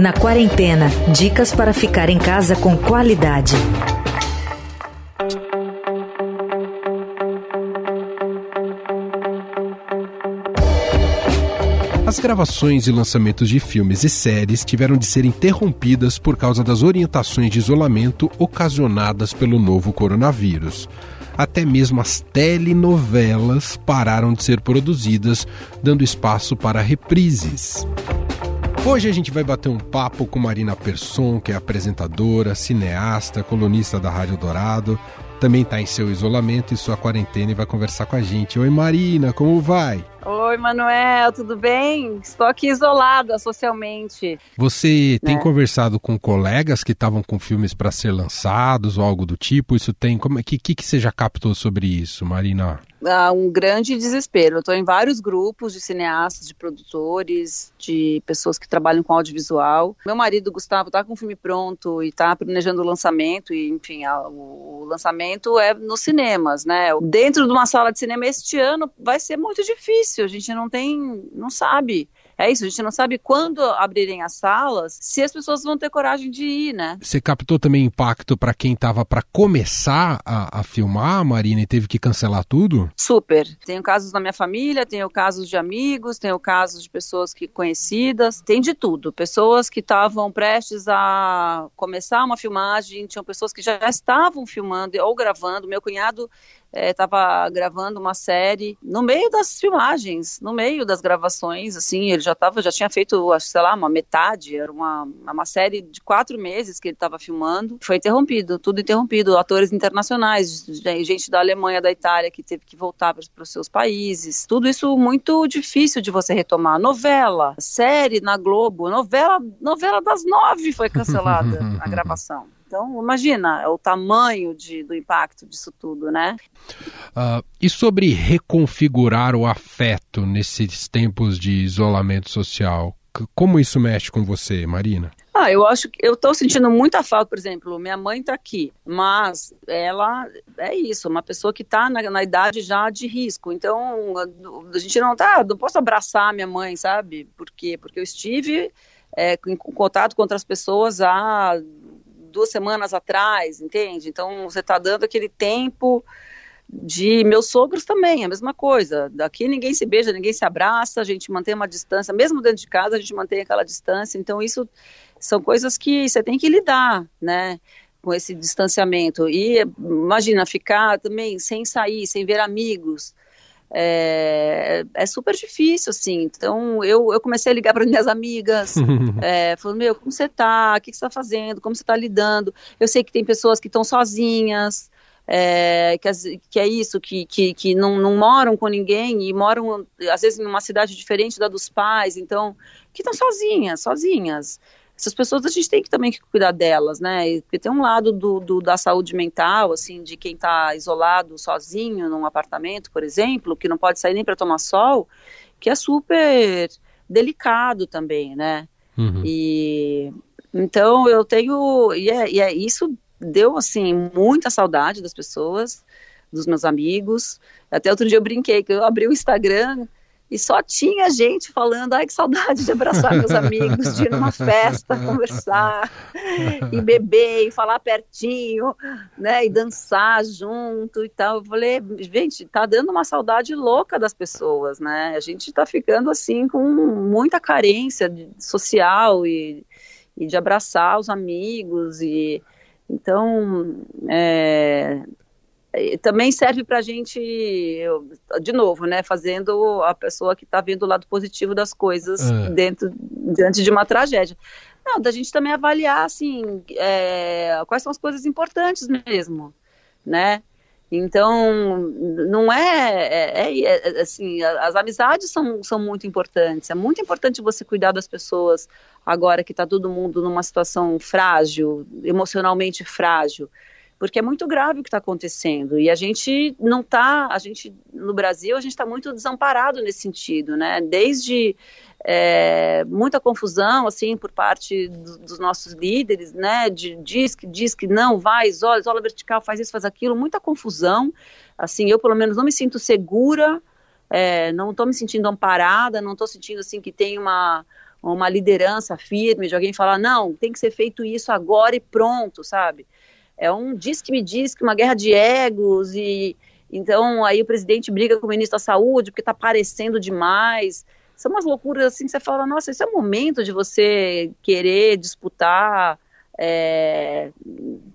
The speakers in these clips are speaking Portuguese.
Na quarentena, dicas para ficar em casa com qualidade. As gravações e lançamentos de filmes e séries tiveram de ser interrompidas por causa das orientações de isolamento ocasionadas pelo novo coronavírus. Até mesmo as telenovelas pararam de ser produzidas, dando espaço para reprises. Hoje a gente vai bater um papo com Marina Persson, que é apresentadora, cineasta, colunista da Rádio Dourado, também está em seu isolamento e sua quarentena e vai conversar com a gente. Oi Marina, como vai? Oi, Manuel, tudo bem? Estou aqui isolada socialmente. Você tem né? conversado com colegas que estavam com filmes para ser lançados ou algo do tipo? Isso tem. Como é que, que, que você já captou sobre isso, Marina? Um grande desespero. Eu estou em vários grupos de cineastas, de produtores, de pessoas que trabalham com audiovisual. Meu marido, Gustavo, está com o filme pronto e está planejando o lançamento, e enfim, a, o, o lançamento é nos cinemas, né? Dentro de uma sala de cinema este ano vai ser muito difícil, a gente não tem, não sabe. É isso, a gente não sabe quando abrirem as salas, se as pessoas vão ter coragem de ir, né? Você captou também impacto para quem estava para começar a, a, filmar, Marina, e teve que cancelar tudo? Super. Tenho casos na minha família, tenho casos de amigos, tenho casos de pessoas que conhecidas, tem de tudo. Pessoas que estavam prestes a começar uma filmagem, tinham pessoas que já estavam filmando ou gravando. Meu cunhado estava é, gravando uma série no meio das filmagens, no meio das gravações, assim, ele já tava, já tinha feito, sei lá, uma metade, era uma, uma série de quatro meses que ele estava filmando, foi interrompido, tudo interrompido, atores internacionais, gente da Alemanha, da Itália, que teve que voltar para os seus países, tudo isso muito difícil de você retomar, novela, série na Globo, novela, novela das nove foi cancelada a gravação. Então, imagina o tamanho de, do impacto disso tudo, né? Uh, e sobre reconfigurar o afeto nesses tempos de isolamento social? Como isso mexe com você, Marina? Ah, eu acho que eu estou sentindo muita falta, por exemplo, minha mãe está aqui, mas ela é isso, uma pessoa que está na, na, idade já de risco. Então, a, a gente não tá, não posso abraçar minha mãe, sabe? Por quê? Porque eu estive é, em contato com outras pessoas há duas semanas atrás, entende? Então você está dando aquele tempo de meus sogros também, a mesma coisa. Daqui ninguém se beija, ninguém se abraça, a gente mantém uma distância, mesmo dentro de casa a gente mantém aquela distância. Então isso são coisas que você tem que lidar, né? Com esse distanciamento. E imagina ficar também sem sair, sem ver amigos é, é super difícil, assim. Então, eu, eu comecei a ligar para minhas amigas, é, falando, meu, como você tá? O que, que você está fazendo? Como você está lidando? Eu sei que tem pessoas que estão sozinhas, é, que, que, é isso, que, que, que não, não, moram com ninguém e moram, às vezes, em uma cidade diferente da dos pais, então, que estão sozinhas, sozinhas essas pessoas a gente tem que também que cuidar delas, né? Porque tem um lado do, do da saúde mental, assim, de quem está isolado, sozinho, num apartamento, por exemplo, que não pode sair nem para tomar sol, que é super delicado também, né? Uhum. E então eu tenho e é, e é isso deu assim muita saudade das pessoas, dos meus amigos. Até outro dia eu brinquei que eu abri o Instagram e só tinha gente falando, ai que saudade de abraçar meus amigos, de ir numa festa, conversar, e beber, e falar pertinho, né, e dançar junto e tal. Eu falei, gente, tá dando uma saudade louca das pessoas, né? A gente tá ficando assim com muita carência social e, e de abraçar os amigos e então, é, também serve para a gente, de novo, né, fazendo a pessoa que está vendo o lado positivo das coisas é. dentro, diante de uma tragédia. Não, da gente também avaliar, assim, é, quais são as coisas importantes mesmo, né? Então, não é, é, é, é, assim, as amizades são, são muito importantes. É muito importante você cuidar das pessoas agora que está todo mundo numa situação frágil, emocionalmente frágil porque é muito grave o que está acontecendo e a gente não está, a gente no Brasil a gente está muito desamparado nesse sentido, né? Desde é, muita confusão assim por parte do, dos nossos líderes, né? De, diz que diz que não vai, isola, isola vertical, faz isso, faz aquilo, muita confusão. Assim, eu pelo menos não me sinto segura, é, não estou me sentindo amparada, não estou sentindo assim que tem uma uma liderança firme, de alguém falar, não, tem que ser feito isso agora e pronto, sabe? É um diz que me diz que uma guerra de egos e então aí o presidente briga com o ministro da saúde porque está aparecendo demais. São umas loucuras assim que você fala, nossa, esse é o momento de você querer disputar é,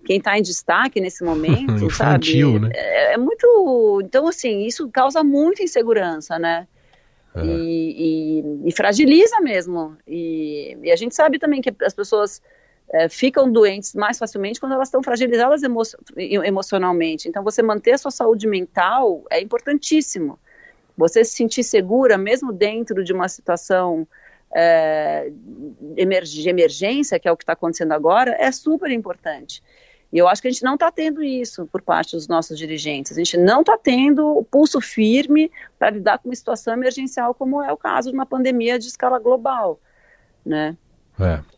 quem está em destaque nesse momento, Infantil, sabe? Né? É, é, muito. Então, assim, isso causa muita insegurança, né? É. E, e, e, fragiliza mesmo. E, e, a gente sabe também que as pessoas é, ficam doentes mais facilmente quando elas estão fragilizadas emo emocionalmente. Então, você manter a sua saúde mental é importantíssimo. Você se sentir segura, mesmo dentro de uma situação é, de emergência, que é o que está acontecendo agora, é super importante. E eu acho que a gente não está tendo isso por parte dos nossos dirigentes. A gente não está tendo o pulso firme para lidar com uma situação emergencial, como é o caso de uma pandemia de escala global, né? É.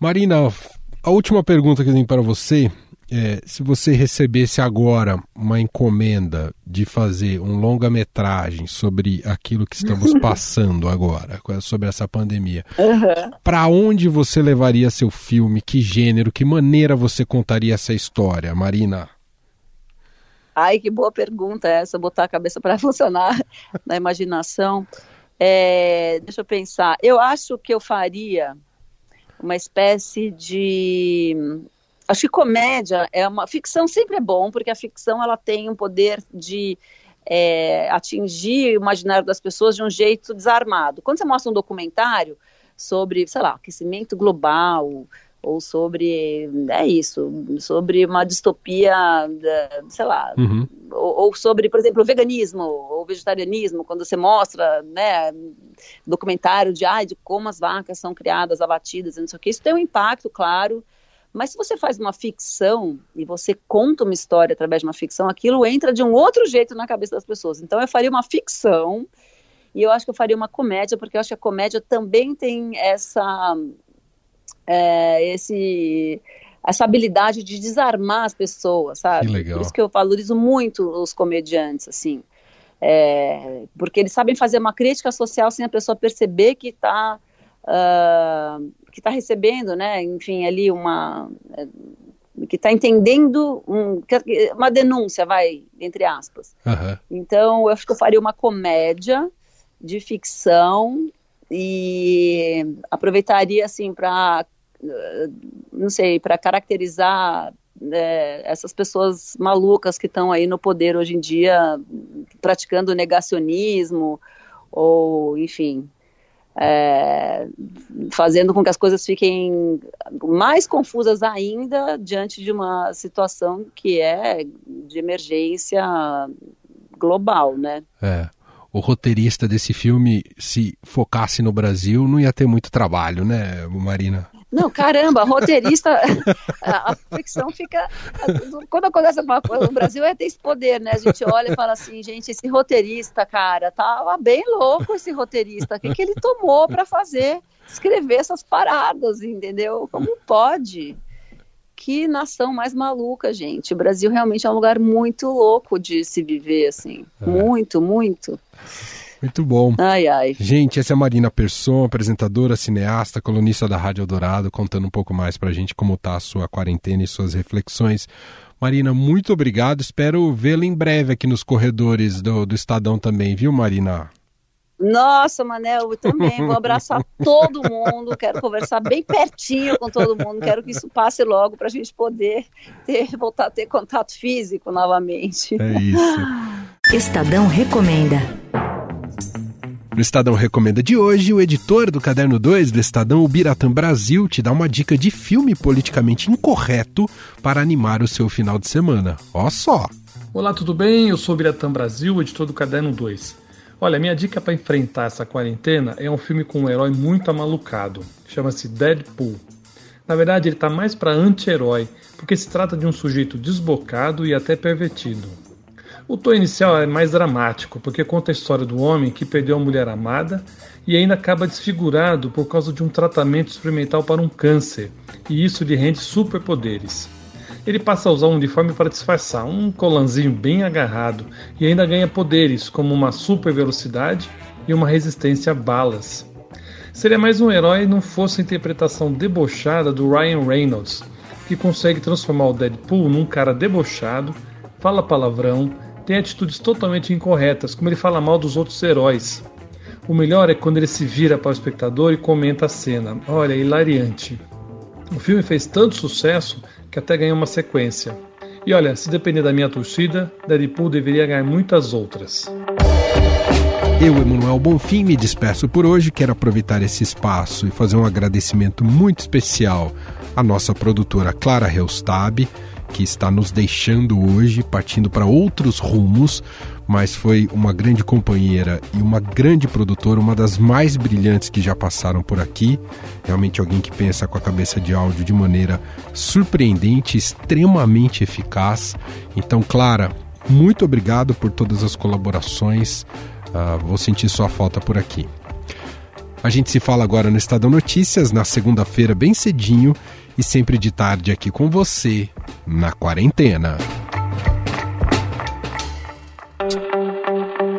Marina, a última pergunta que eu tenho para você é, se você recebesse agora uma encomenda de fazer um longa-metragem sobre aquilo que estamos passando agora, sobre essa pandemia, uhum. para onde você levaria seu filme? Que gênero? Que maneira você contaria essa história, Marina? Ai, que boa pergunta essa, botar a cabeça para funcionar na imaginação. É, deixa eu pensar. Eu acho que eu faria uma espécie de Acho que comédia é uma ficção sempre é bom porque a ficção ela tem um poder de é, atingir o imaginário das pessoas de um jeito desarmado. Quando você mostra um documentário sobre, sei lá, aquecimento global ou sobre é isso, sobre uma distopia, sei lá, uhum. ou, ou, sobre, por exemplo, o veganismo ou vegetarianismo, quando você mostra, né, documentário de, ah, de como as vacas são criadas, abatidas, não sei o que, isso tem um impacto, claro, mas se você faz uma ficção e você conta uma história através de uma ficção, aquilo entra de um outro jeito na cabeça das pessoas. Então eu faria uma ficção e eu acho que eu faria uma comédia, porque eu acho que a comédia também tem essa. É, esse essa habilidade de desarmar as pessoas, sabe? Que legal. Por isso que eu valorizo muito os comediantes, assim. É, porque eles sabem fazer uma crítica social sem a pessoa perceber que está uh, que está recebendo, né, enfim, ali uma eh, que está entendendo um, uma denúncia, vai, entre aspas. Uhum. Então, eu acho que eu faria uma comédia de ficção e aproveitaria, assim, para, não sei, para caracterizar é, essas pessoas malucas que estão aí no poder hoje em dia, praticando negacionismo, ou, enfim, é, fazendo com que as coisas fiquem mais confusas ainda diante de uma situação que é de emergência global, né? É. O roteirista desse filme, se focasse no Brasil, não ia ter muito trabalho, né, Marina? Não, caramba, roteirista, a, ficção fica. Quando acontece alguma coisa, o Brasil é ter esse poder, né? A gente olha e fala assim, gente, esse roteirista, cara, tava bem louco esse roteirista. O que, que ele tomou para fazer, escrever essas paradas, entendeu? Como pode? Que nação mais maluca, gente. O Brasil realmente é um lugar muito louco de se viver, assim. É. Muito, muito. Muito bom. Ai, ai. Gente, essa é a Marina Persson, apresentadora, cineasta, colunista da Rádio Eldorado, contando um pouco mais pra gente como tá a sua quarentena e suas reflexões. Marina, muito obrigado. Espero vê-la em breve aqui nos corredores do, do Estadão também, viu, Marina? Nossa, Manel, eu também vou abraçar todo mundo, quero conversar bem pertinho com todo mundo, quero que isso passe logo para a gente poder ter, voltar a ter contato físico novamente. É isso. Estadão recomenda. No Estadão Recomenda de hoje, o editor do Caderno 2 do Estadão, o Biratã Brasil, te dá uma dica de filme politicamente incorreto para animar o seu final de semana. Ó só! Olá, tudo bem? Eu sou o Biratã Brasil, editor do Caderno 2. Olha, minha dica para enfrentar essa quarentena é um filme com um herói muito amalucado. Chama-se Deadpool. Na verdade, ele está mais para anti-herói, porque se trata de um sujeito desbocado e até pervertido. O tom inicial é mais dramático, porque conta a história do homem que perdeu a mulher amada e ainda acaba desfigurado por causa de um tratamento experimental para um câncer, e isso lhe rende superpoderes. Ele passa a usar um uniforme para disfarçar, um colanzinho bem agarrado, e ainda ganha poderes como uma super velocidade e uma resistência a balas. Seria mais um herói não fosse a interpretação debochada do Ryan Reynolds, que consegue transformar o Deadpool num cara debochado, fala palavrão, tem atitudes totalmente incorretas, como ele fala mal dos outros heróis. O melhor é quando ele se vira para o espectador e comenta a cena. Olha, hilariante. O filme fez tanto sucesso que até ganhou uma sequência. E olha, se depender da minha torcida, Deadpool deveria ganhar muitas outras. Eu, Emanuel Bonfim, me despeço por hoje. Quero aproveitar esse espaço e fazer um agradecimento muito especial à nossa produtora Clara Heustab, que está nos deixando hoje, partindo para outros rumos, mas foi uma grande companheira e uma grande produtora, uma das mais brilhantes que já passaram por aqui. Realmente alguém que pensa com a cabeça de áudio de maneira surpreendente, extremamente eficaz. Então, Clara, muito obrigado por todas as colaborações. Uh, vou sentir sua falta por aqui. A gente se fala agora no Estadão Notícias, na segunda-feira, bem cedinho, e sempre de tarde aqui com você, na quarentena.